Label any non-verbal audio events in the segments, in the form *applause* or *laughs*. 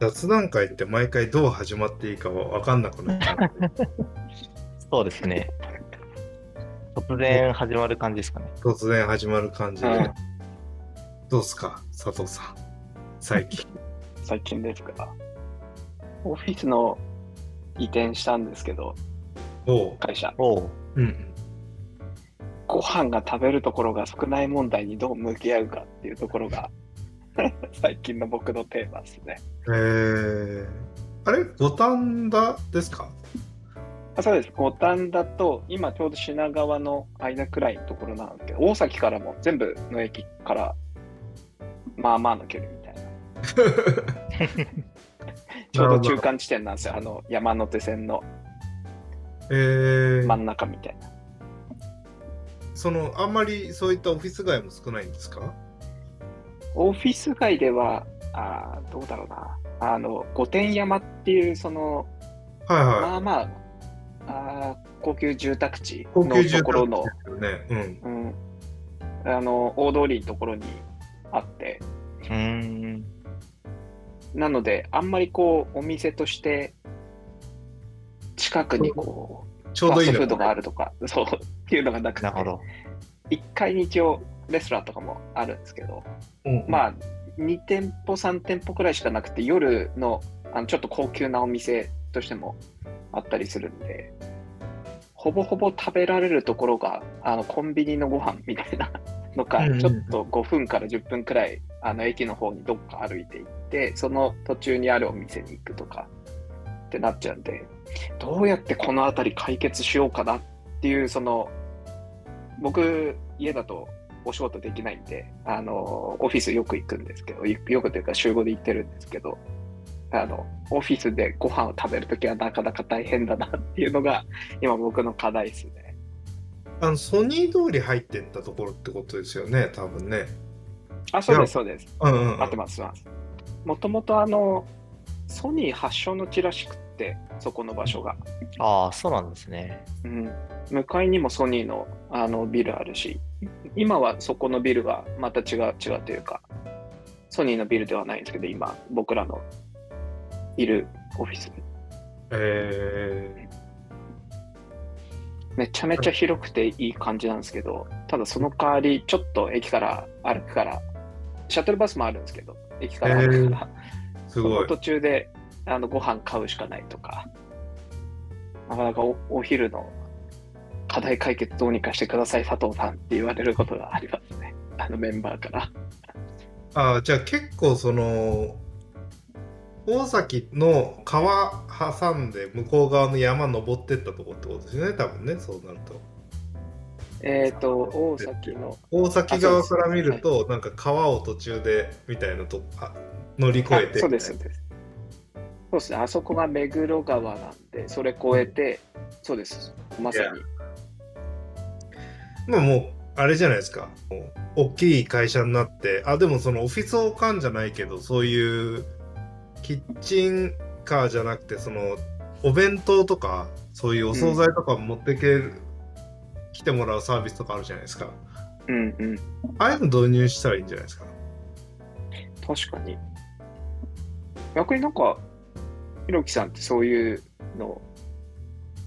雑談会って毎回どう始まっていいかは分かんなくなっちゃう。そうですね。突然始まる感じですかね。突然始まる感じで。うんどうすか、佐藤さん。最近。*laughs* 最近ですか？オフィスの移転したんですけど、おう。会社。おううん。ご飯が食べるところが少ない問題にどう向き合うかっていうところが、*laughs* 最近の僕のテーマですね。えー、あれ？五反田ですか？あそうです。五反田と、今ちょうど品川の間くらいのところなんですけど、大崎からも全部の駅から、まあまあの距離みたいな。*laughs* ちょうど中間地点なんですよ。あの山手線のえー、真ん中みたいな。その、あんまりそういったオフィス街も少ないんですか？オフィス街では、あーどうだろうな。あの、御殿山っていう、その、はいはい。まあまあ、あー高級住宅地のところの、ね。うん。うん、あの、大通りのところにあって、うーん。なので、あんまりこう、お店として、近くにこう、ちょうどいいのファストフードがあるとか、そう、っていうのがなくてなる、ほど。1階に一応、レストランとかもあるんですけど、うんまあ、2店舗、3店舗くらいしかなくて、夜のあのちょっと高級なお店としてもあったりするんで、ほぼほぼ食べられるところが、あのコンビニのご飯みたいな *laughs* のか、うんうんちょっと5分から10分くらい、あの駅の方にどっか歩いて行って、その途中にあるお店に行くとかってなっちゃうんで、どうやってこの辺り解決しようかなっていう、その、僕、家だとお仕事できないんで、あの、オフィスよく行くんですけど、よよくというか週5で行ってるんですけど、あの、オフィスでご飯を食べるときはなかなか大変だなっていうのが、今僕の課題ですね。あの、ソニー通り入ってったところってことですよね、多分ね。あ、そうです、そうです。うんうん、うん。合ってます、合ってます。もともとあの、ソニー発祥の地らしくって、そこの場所が。ああ、そうなんですね。うん。向かいにもソニーのあのビルあるし、今はそこのビルはまた違う、違うというか、ソニーのビルではないんですけど、今、僕らのいるオフィス。えめちゃめちゃ広くていい感じなんですけど、ただその代わり、ちょっと駅から歩くから、シャトルバスもあるんですけど、駅から歩くから、ー、すごい。途中であのご飯買うしかないとか、なかなかおお昼の課題解決どうにかしてください、佐藤さんって言われることがありますね。*laughs* あのメンバーから。あじゃあ結構その大崎の川挟んで向こう側の山登ってったとこってことですよね多分ねそうなるとえっ、と、大崎の、大崎側から見るとなんか川を途中でみたいなとあ乗り越あえてそうです、そうです。そうですね、あそこが目黒川なんで、それ越えて、そうです、まさに。まあもうあれじゃないですか大きい会社になってあでもそのオフィスオカンじゃないけどそういうキッチンカーじゃなくてそのお弁当とかそういうお惣菜とか持ってける、来てもらうサービスとかあるじゃないですかうんうん。ああいうの導入したらいいんじゃないですか確かに。逆になんか、ひろきさんってそういうの、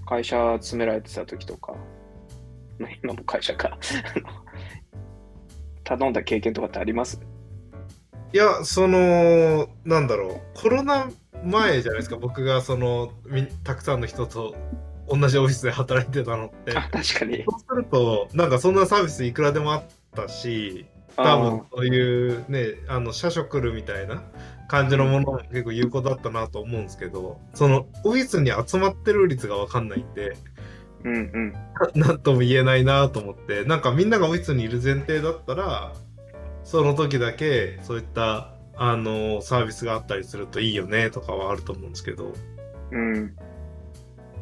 会社詰められてた時とか、まあ今も会社か、あ *laughs* の頼んだ経験とかってあります？いやそのなんだろう。コロナ前じゃないですか。僕がそのみたくさんの人と同じオフィスで働いてたのって。あ、確かに。そうするとなんかそんなサービスいくらでもあったし多分そういうねあの社食るみたいな感じのものも結構有効だったなと思うんですけどそのオフィスに集まってる率が分かんないんでうんうん。*laughs* なんとも言えないなと思ってなんかみんながオフィスにいる前提だったらその時だけそういったあのサービスがあったりするといいよねとかはあると思うんですけどうん。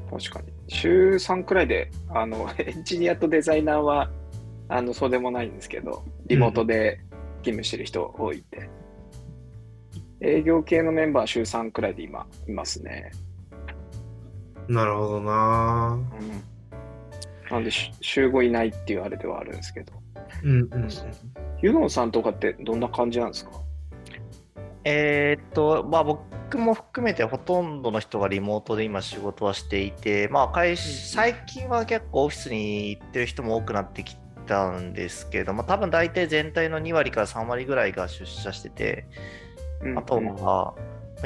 確かに。週3くらいで、あの、*laughs* エンジニアとデザイナーは、あの、そうでもないんですけど、リモートで勤務してる人多いんで。営業系のメンバー週3くらいで今、いますね。なるほどな。うん。なんで、し週5いないっていうあれではあるんですけど。うんうんうん。ユノンさんとかってどんな感じなんですか？えーっと、まあ僕僕も含めてほとんどの人がリモートで今仕事はしていて、まあ会社、最近は結構オフィスに行ってる人も多くなってきたんですけど、まあ多分大体全体の2割から3割ぐらいが出社してて、うん。あとは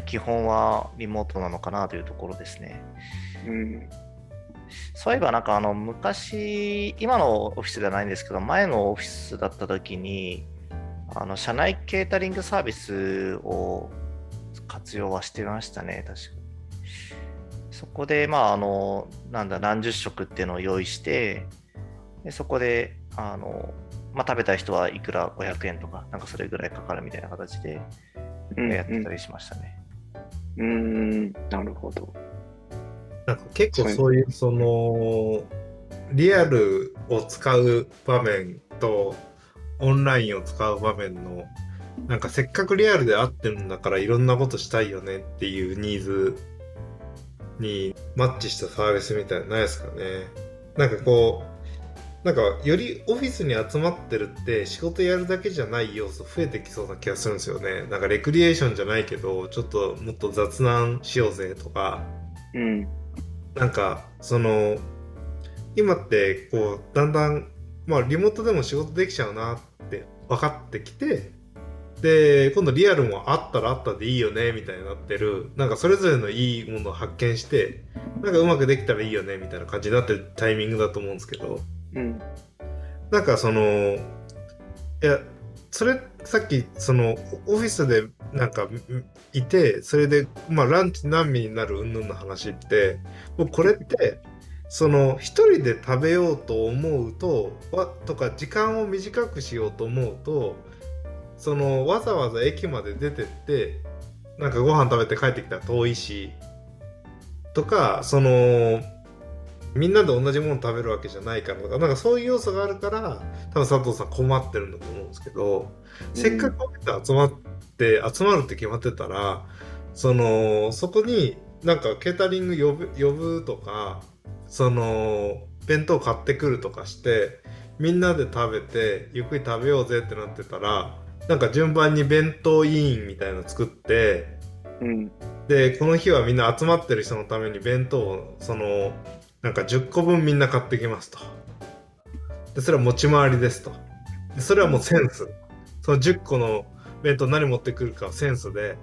基本はリモートなのかなというところですね。うん。そういえばなんかあの昔、今のオフィスではないんですけど、前のオフィスだった時に、あの社内ケータリングサービスを活用はしてましたね、確かそこで、まあ、あの、なんだ、何十食っていうのを用意して、でそこで、あの、まあ、食べた人はいくら500円とか、なんかそれぐらいかかるみたいな形でうんやってたりしましたね。うん。なるほど。なんか結構そういうそのリアルを使う場面とオンラインを使う場面のなんかせっかくリアルで会ってるんだからいろんなことしたいよねっていうニーズにマッチしたサービスみたいなのないですかねなんかこうなんかよりオフィスに集まってるって仕事やるだけじゃない要素増えてきそうな気がするんですよね。なんかレクリエーションじゃないけどちょっともっと雑談しようぜとか。うん。なんかその今ってこうだんだんまあリモートでも仕事できちゃうなって分かってきてで今度リアルもあったらあったでいいよねみたいになってる。なんかそれぞれのいいものを発見してなんかうまくできたらいいよねみたいな感じになってるタイミングだと思うんですけどうん。なんかそのいやそれさっきそのオフィスでなんかいてそれでまあランチ何味になる云々の話ってもうこれってその一人で食べようと思うとわとか時間を短くしようと思うとそのわざわざ駅まで出てってなんかご飯食べて帰ってきたら遠いしとかそのみんなで同じもの食べるわけじゃないからとかなんかそういう要素があるから多分佐藤さん困ってるんだと思うんですけど、せっかく集まって集まるって決まってたらそのそこになんかケータリング呼ぶ呼ぶとかその弁当買ってくるとかしてみんなで食べてゆっくり食べようぜってなってたらなんか順番に弁当委員みたいなの作ってうん。でこの日はみんな集まってる人のために弁当をそのなんか10個分みんな買ってきますと。でそれは持ち回りですと。でそれはもうセンス。その10個の弁当何持ってくるかはセンスで。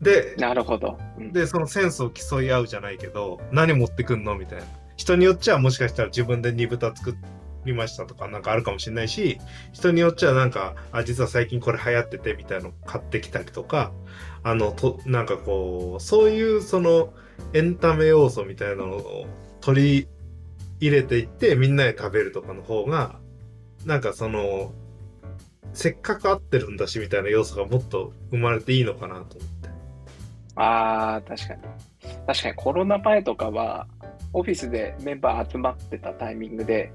でなるほど。うん。でそのセンスを競い合うじゃないけど何持ってくんのみたいな。人によっちゃもしかしたら自分で煮豚作りましたとかなんかあるかもしれないし人によっちゃなんかあ実は最近これ流行っててみたいなの買ってきたりとかあのとなんかこうそういうそのエンタメ要素みたいなのを取り入れていってみんなで食べるとかの方がなんかそのせっかく合ってるんだしみたいな要素がもっと生まれていいのかなと思って。ああ、確かに。確かにコロナ前とかは、オフィスでメンバー集まってたタイミングで、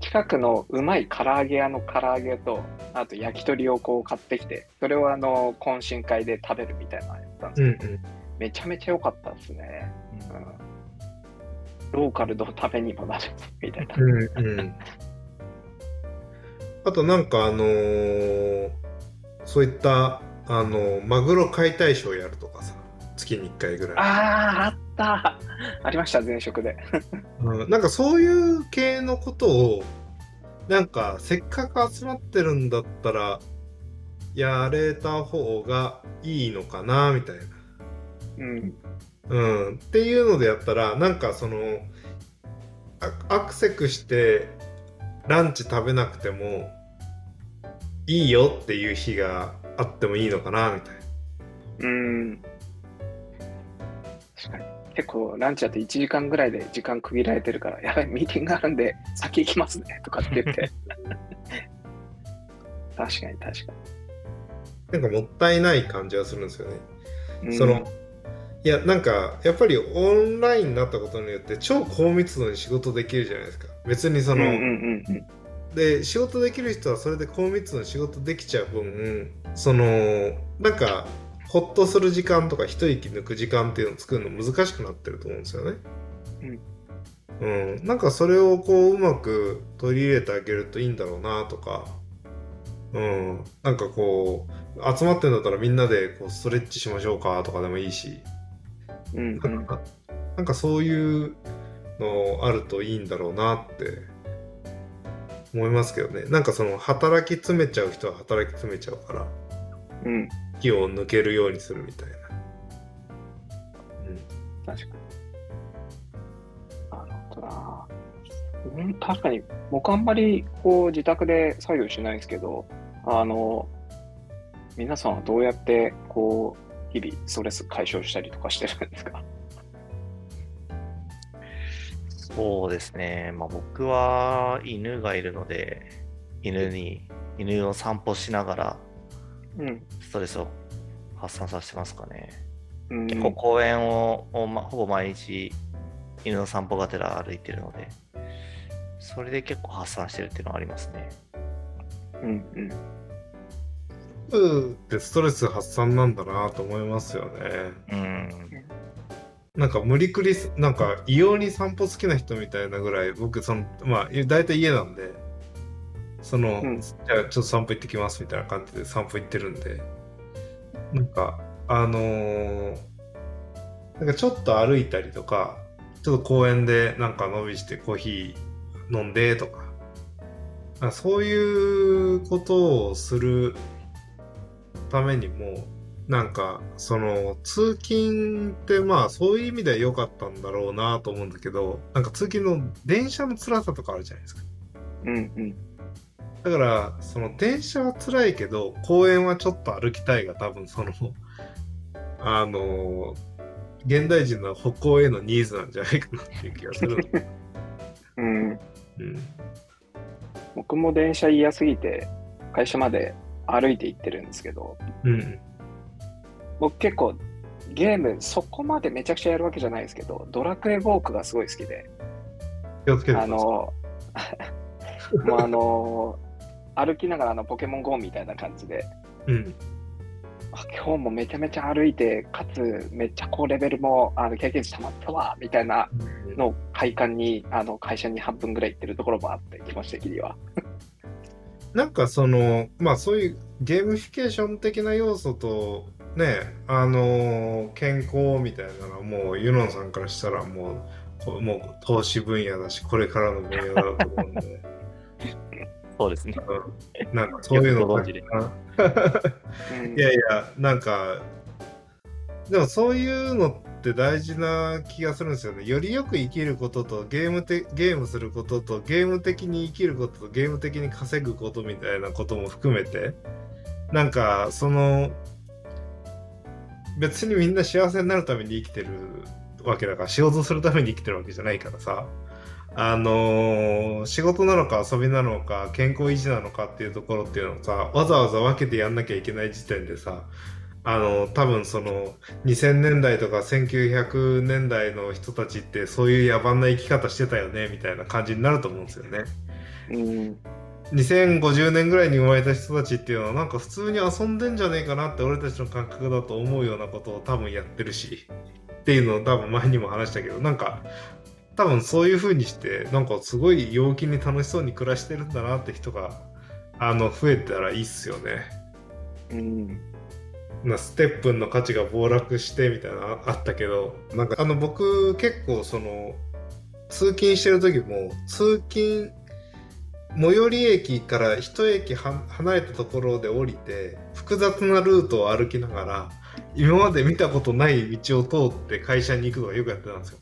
近くのうまい唐揚げ屋の唐揚げと、あと焼き鳥をこう買ってきて、それをあの懇親会で食べるみたいなのやったんですけど、うんうんめちゃめちゃ良かったですね。うん、ローカルのためにもなるみたいな。うんうん、あとなんかあのーそういったあのマグロ解体ショーやるとかさ月に1回ぐらい、ああ、あったありました、前職で。うん、なんかそういう系のことをなんかせっかく集まってるんだったらやれた方がいいのかなみたいな。うん。うん、っていうのでやったらなんかそのアアクセクしてランチ食べなくてもいいよっていう日があってもいいのかなみたいな。うん。確かに。結構ランチだって1時間ぐらいで時間区切られてるから、やばい、ミーティングあるんで先行きますねとかって言って。*laughs* 確かに確かなんかもったいない感じはするんですよね。に。そのいやなんかやっぱりオンラインになったことによって超高密度に仕事できるじゃないですか。別にその、うんうんうんうんで仕事できる人はそれで高密度に仕事できちゃう分そのなんかほっとする時間とか一息抜く時間っていうのを作るの難しくなってると思うんですよね。うん、なんかそれをこううまく取り入れてあげるといいんだろうなとかうん。なんかこう、集まってんだったらみんなでこうストレッチしましょうかとかでもいいし、うんうん。なんかそういうのあるといいんだろうなって思いますけどね。なんかその働き詰めちゃう人は働き詰めちゃうから、うん。気を抜けるようにするみたいな。確かに。なるほどな。うん、確かに、僕あんまりこう自宅で作業しないですけど、あの、皆さんはどうやってこう、日々ストレス解消したりとかしてるんですか？*laughs* そうですね。まあ、僕は犬がいるので、犬に、犬を散歩しながらうん。ストレスを発散させてますかね。うん、結構公園を、ほぼ毎日犬の散歩がてら歩いてるので、それで結構発散してるっていうのはありますね。うんうん。うん。ってストレス発散なんだなと思いますよね。うん。なんか無理くりす、なんか異様に散歩好きな人みたいなぐらい、僕、その、まあ、大体家なんで、その、うんじゃあちょっと散歩行ってきますみたいな感じで散歩行ってるんで、なんか、あのーなんかちょっと歩いたりとか、ちょっと公園でなんか伸びしてコーヒー飲んでとかそういうことをするためにも、なんかその通勤ってまあそういう意味では良かったんだろうなと思うんだけど、なんか通勤の電車の辛さとかあるじゃないですか。うんうん。だから、その電車は辛いけど、公園はちょっと歩きたいが多分その、*laughs* あの、現代人の歩行へのニーズなんじゃないかなっていう気がする。*laughs* うん。うん。僕も電車嫌すぎて、会社まで歩いて行ってるんですけど、うん。僕結構ゲームそこまでめちゃくちゃやるわけじゃないですけど、ドラクエウォークがすごい好きで、気をつけて。あの、*laughs* もうあの、歩きながらあのポケモン GO みたいな感じで、うん。あ今日もめちゃめちゃ歩いて、かつめっちゃこうレベルもあの経験値溜まったわ、みたいなの快感にあの会社に半分ぐらい行ってるところもあって、気持ち的には。なんかその、まあそういうゲームフィケーション的な要素と、ね、あの健康みたいなのはもうユノンさんからしたらもう、こもう投資分野だし、これからの分野だと思うんで。そうですね。うんなんかそういうのよくご存知で *laughs* うんいやいや、なんか、でもそういうのって大事な気がするんですよね。よりよく生きることとゲームてゲームすることとゲーム的に生きることとゲーム的に稼ぐことみたいなことも含めて、なんかその、別にみんな幸せになるために生きてるわけだから、仕事するために生きてるわけじゃないからさ。あのー仕事なのか遊びなのか健康維持なのかっていうところっていうのをさわざわざ分けてやんなきゃいけない時点でさあの多分その2000年代とか1900年代の人たちってそういう野蛮な生き方してたよねみたいな感じになると思うんですよね。うん2050年ぐらいに生まれた人たちっていうのはなんか普通に遊んでんじゃねえかなって俺たちの感覚だと思うようなことを多分やってるしっていうのを多分前にも話したけどなんか多分そういう風にしてなんかすごい陽気に楽しそうに暮らしてるんだなって人があの増えたらいいっすよね。うんなステップンの価値が暴落してみたいなのあったけどなんかあの僕結構その通勤してる時も通勤最寄り駅から一駅は離れたところで降りて複雑なルートを歩きながら今まで見たことない道を通って会社に行くのがよくやってたんですよ。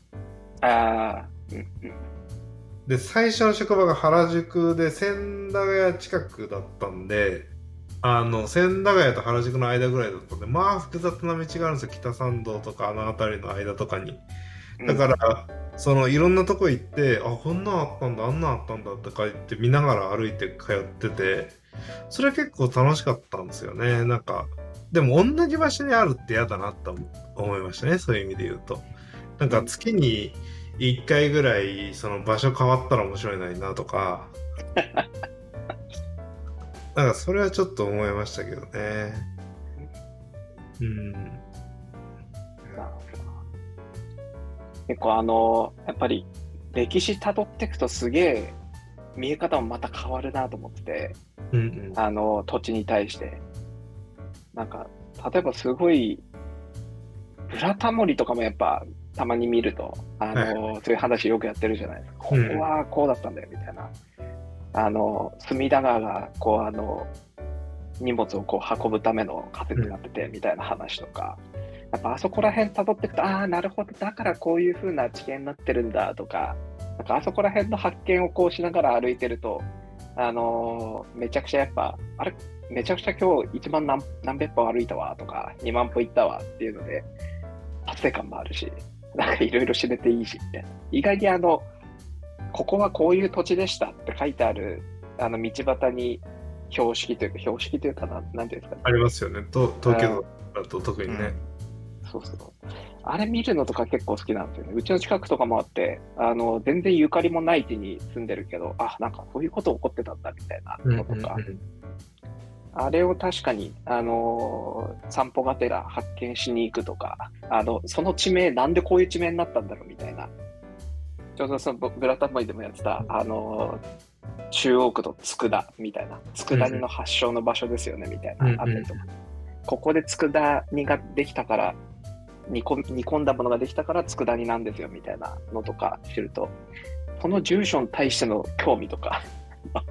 ああ、うんうんで最初の職場が原宿で千駄ヶ谷近くだったんであの千駄ヶ谷と原宿の間ぐらいだったんでまあ複雑な道があるんですよ。北参道とかあの辺りの間とかに。だから、そのいろんなとこ行ってあこんなんあったんだあんなんあったんだとか言って見ながら歩いて通っててそれ結構楽しかったんですよね。なんかでも同じ場所にあるって嫌だなと思いましたねそういう意味で言うと。なんか月に1回ぐらいその場所変わったら面白いなとか *laughs* なんかそれはちょっと思いましたけどねうん結構あの、やっぱり歴史辿っていくとすげえ見え方もまた変わるなと思ってて、うんうん。あの、土地に対して。なんか、例えばすごい、ブラタモリとかもやっぱ、たまに見ると、あの、そういう話よくやってるじゃないですか。ここうんはこうだったんだよ、みたいな。あの、隅田川が、こう、あの、荷物をこう運ぶための仮説になってて、みたいな話とか。やっぱあそこら辺辿っていくと、ああ、なるほど、だからこういう風な地形になってるんだとか、なんかあそこら辺の発見をこうしながら歩いてると、あのーめちゃくちゃやっぱ、あれ、めちゃくちゃ今日1万何何百歩歩いたわとか、2万歩行ったわっていうので、達成感もあるし、なんかいろいろ知れていいしみたいな。意外にあの、ここはこういう土地でしたって書いてある、あの道端に標識というか、標識というかな、なんていうんですかね。ありますよね。と東京都だと特にね。そうそう。あれ見るのとか結構好きなんですよね。うちの近くとかもあって、あの、全然ゆかりもない地に住んでるけど、あ、なんかこういうこと起こってたんだみたいなうんのとか、うんあれを確かに、あのー散歩がてら発見しに行くとか、あの、その地名、なんでこういう地名になったんだろうみたいな。ちょうどそのブブラタモリでもやってた、あのー中央区と佃みたいな、佃煮の発祥の場所ですよね、みたいな、うんうんあったりとか。ここで佃煮ができたから、煮込煮込んだものができたから佃煮なんですよ、みたいなのとか知ると、この住所に対しての興味とか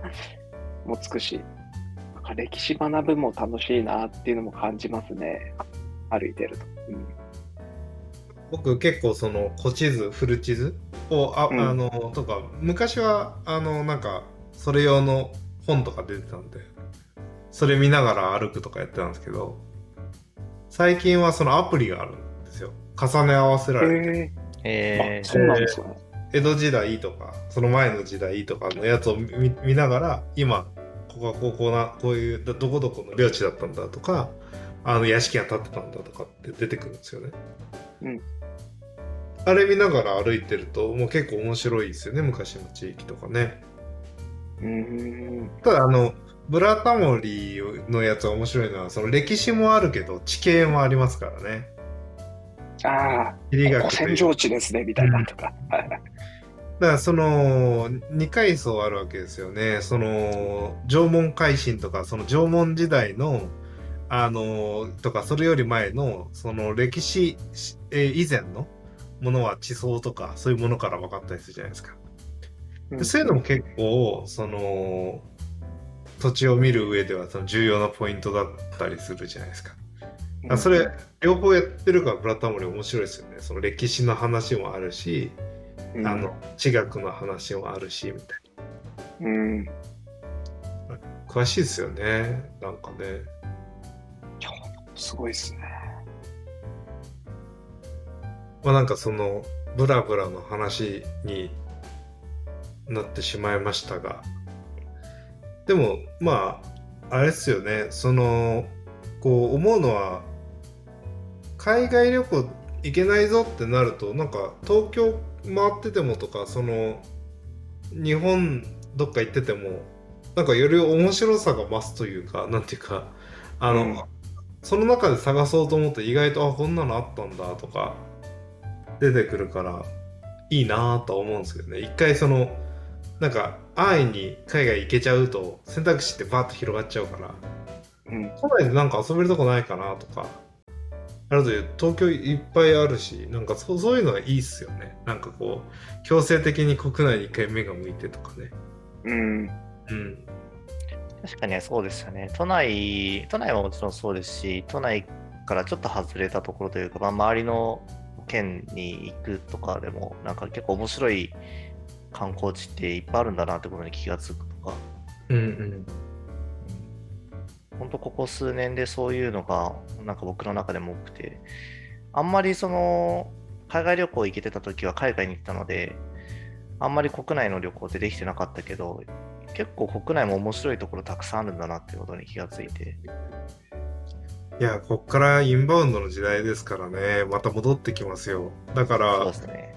*laughs* もつくし、なんか歴史学ぶも楽しいなっていうのも感じますね。歩いてると。うん僕結構その古地図フル地図をあ、うん。あのとか昔はあのなんかそれ用の本とか出てたんでそれ見ながら歩くとかやってたんですけど最近はそのアプリがあるんですよ。重ね合わせられて、へえあそうなんですよね。江戸時代とかその前の時代とかのやつを見見ながら今ここはこうこうなこういうどどこどこの領地だったんだとかあの屋敷が建ってたんだとかって出てくるんですよね。うんあれ見ながら歩いてるともう結構面白いですよね昔の地域とかね。うーん。ただあのブラタモリのやつが面白いのはその歴史もあるけど地形もありますからね。ああ、古戦場地ですね、みたいなとか。はいだからその2階層あるわけですよね。その縄文海進とかその縄文時代のあのとかそれより前のその歴史えー以前のものは地層とかそういうものから分かったりするじゃないですか。でそういうのも結構その土地を見る上ではその重要なポイントだったりするじゃないですか。あそれ両方やってるからブラタモリ面白いですよね。その歴史の話もあるし、うんあの地学の話もあるしみたいうん。詳しいですよね。なんかね。やすごいですね。まあなんかそのブラブラの話になってしまいましたが、でもまああれですよね。そのこう思うのは海外旅行行けないぞってなるとなんか東京回っててもとかその日本どっか行っててもなんかより面白さが増すというかなんていうかあの、うんその中で探そうと思って意外とあこんなのあったんだとか出てくるからいいなとは思うんですけどね一回そのなんか安易に海外行けちゃうと選択肢ってバーッと広がっちゃうからうん。都内でなんか遊べるとこないかなとかあると東京いっぱいあるしなんかそうそういうのがいいっすよねなんかこう強制的に国内に一回目が向いてとかねうん。うん確かにそうですよね。都内、都内はもちろんそうですし、都内からちょっと外れたところというか、まあ、周りの県に行くとかでも、なんか結構面白い観光地っていっぱいあるんだなってことに気がつくとか、うんうん。本当ここ数年でそういうのがなんか僕の中でも多くてあんまりその海外旅行行けてた時は海外に行ったのであんまり国内の旅行ってできてなかったけど結構国内も面白いところたくさんあるんだなっていうことに気がついていやこっからインバウンドの時代ですからね。また戻ってきますよ。だからね。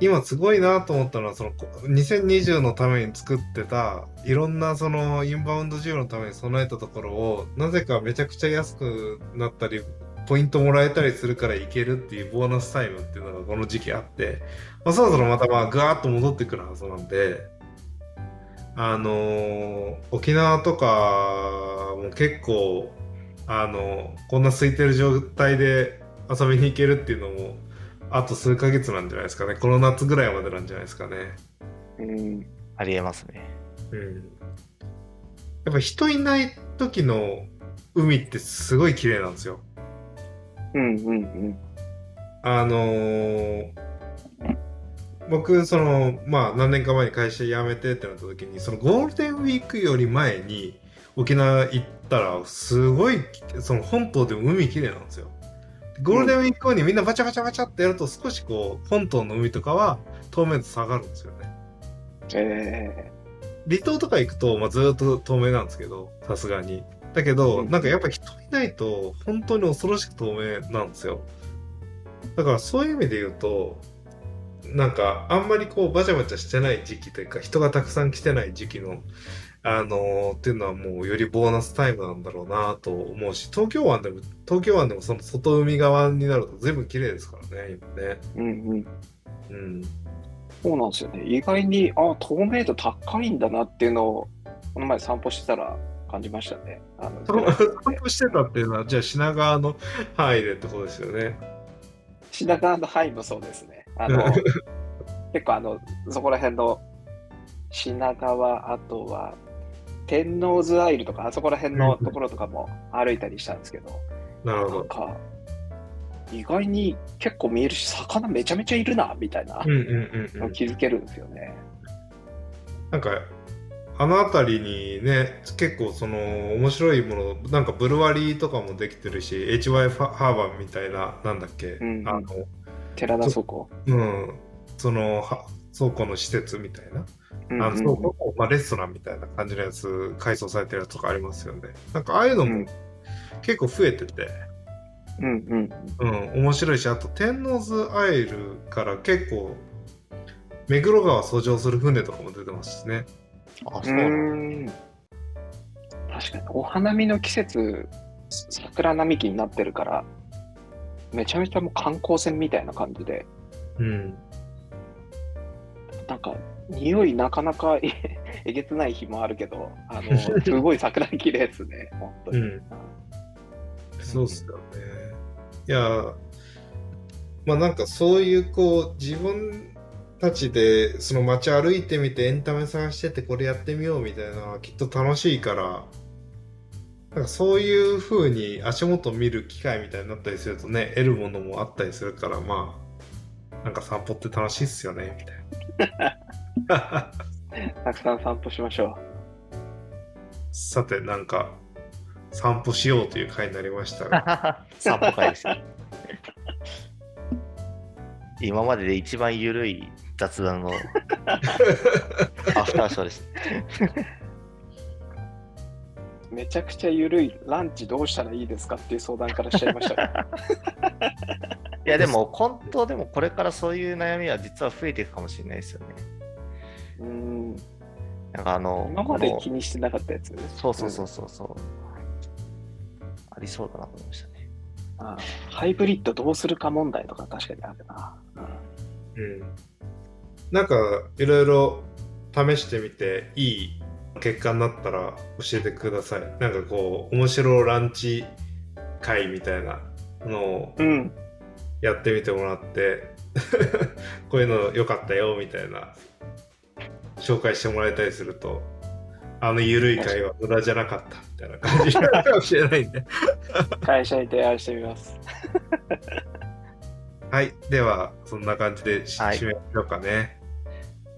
今すごいなと思ったのはそのこ2020のために作ってたいろんなそのインバウンド需要のために備えたところをなぜかめちゃくちゃ安くなったりポイントもらえたりするから行けるっていうボーナスタイムっていうのがこの時期あって、まあ、そろそろまたまあぐわーっと戻ってくるはずなんで。あのー沖縄とかも結構あのこんな空いてる状態で遊びに行けるっていうのもあと数ヶ月なんじゃないですかねこの夏ぐらいまでなんじゃないですかねうん。ありえますね。うんやっぱ人いない時の海ってすごい綺麗なんですようんうんうん。あのー僕そのまあ何年か前に会社辞めてってなった時にそのゴールデンウィークより前に沖縄行ったらすごいその本島でも海綺麗なんですよ。でゴールデンウィーク後にみんなバチャバチャバチャってやると少しこう本島の海とかは透明度下がるんですよね。え離島とか行くと、まあ、ずーっと透明なんですけどさすがに。だけど、うん。なんかやっぱ人いないと本当に恐ろしく透明なんですよ。だからそういう意味で言うとなんかあんまりこうバチャバチャしてない時期というか人がたくさん来てない時期のあのーっていうのはもうよりボーナスタイムなんだろうなと思うし東京湾でも東京湾でもその外海側になると随分綺麗ですからね今ねー、うんうん。うんそうなんですよね。意外に、あ、透明度高いんだなっていうのを、この前散歩してたら感じましたね。あの *laughs* 散歩してたっていうのはじゃあ品川の範囲でってことですよね品川の範囲もそうですね。あの *laughs* 結構あの、そこら辺の品川、あとは天王洲アイルとか、あそこら辺のところとかも歩いたりしたんですけど、なるほど。なんか、意外に結構見えるし、魚めちゃめちゃいるな、みたいな気づけるんですよね。なんかあの辺りにね結構その面白いものなんかブルワリーとかもできてるし HY ファハーバーみたいななんだっけ、うんうん。あの寺田倉庫。うん。そのは倉庫の施設みたいな、あの倉庫の、まあ、レストランみたいな感じのやつ改装されてるやつとかありますよね。なんかああいうのもうん。結構増えてて、うんうんうん、面白いしあと天王洲アイルから結構目黒川遡上する船とかも出てますしね。あ、うそうなん確かにお花見の季節桜並木になってるからめちゃめちゃもう観光船みたいな感じで。うんなんか匂いなかなかえ *laughs* えげつない日もあるけどあの *laughs* すごい桜綺麗ですね本当に、うん。そうっすよね。いや、まあなんかそういうこう自分たちでその街歩いてみてエンタメ探しててこれやってみようみたいなのはきっと楽しいから、なんかそういう風に足元見る機会みたいになったりするとね、得るものもあったりするから、まあ、なんか散歩って楽しいっすよね、みたいな。たくさん散歩しましょさて、なんか散歩しようという回になりましたが。*laughs* 散歩会ですよ。今までで一番緩い雑談のアフターショーです。うめちゃくちゃ緩いランチどうしたらいいですかっていう相談からしちゃいましたね *laughs* いやでも本当でもこれからそういう悩みは実は増えていくかもしれないですよね。うーんなんかあの、今まで気にしてなかったやつそうそうそうそうそう。ありそうだなと思いましたね。ああハイブリッドどうするか問題とか確かにあるな。うん、なんかいろいろ試してみていい結果になったら教えてください。なんかこう面白ランチ会みたいなのをうん。うん。やってみてもらって *laughs* こういうの良かったよみたいな紹介してもらえたりするとあの緩い会は無駄じゃなかったみたいな感じに *laughs* なるかもしれないんで。会社に提案してみます。*laughs* はい。ではそんな感じで締めましょうかね。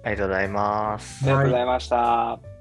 ありがとうございますあり。がとうございました。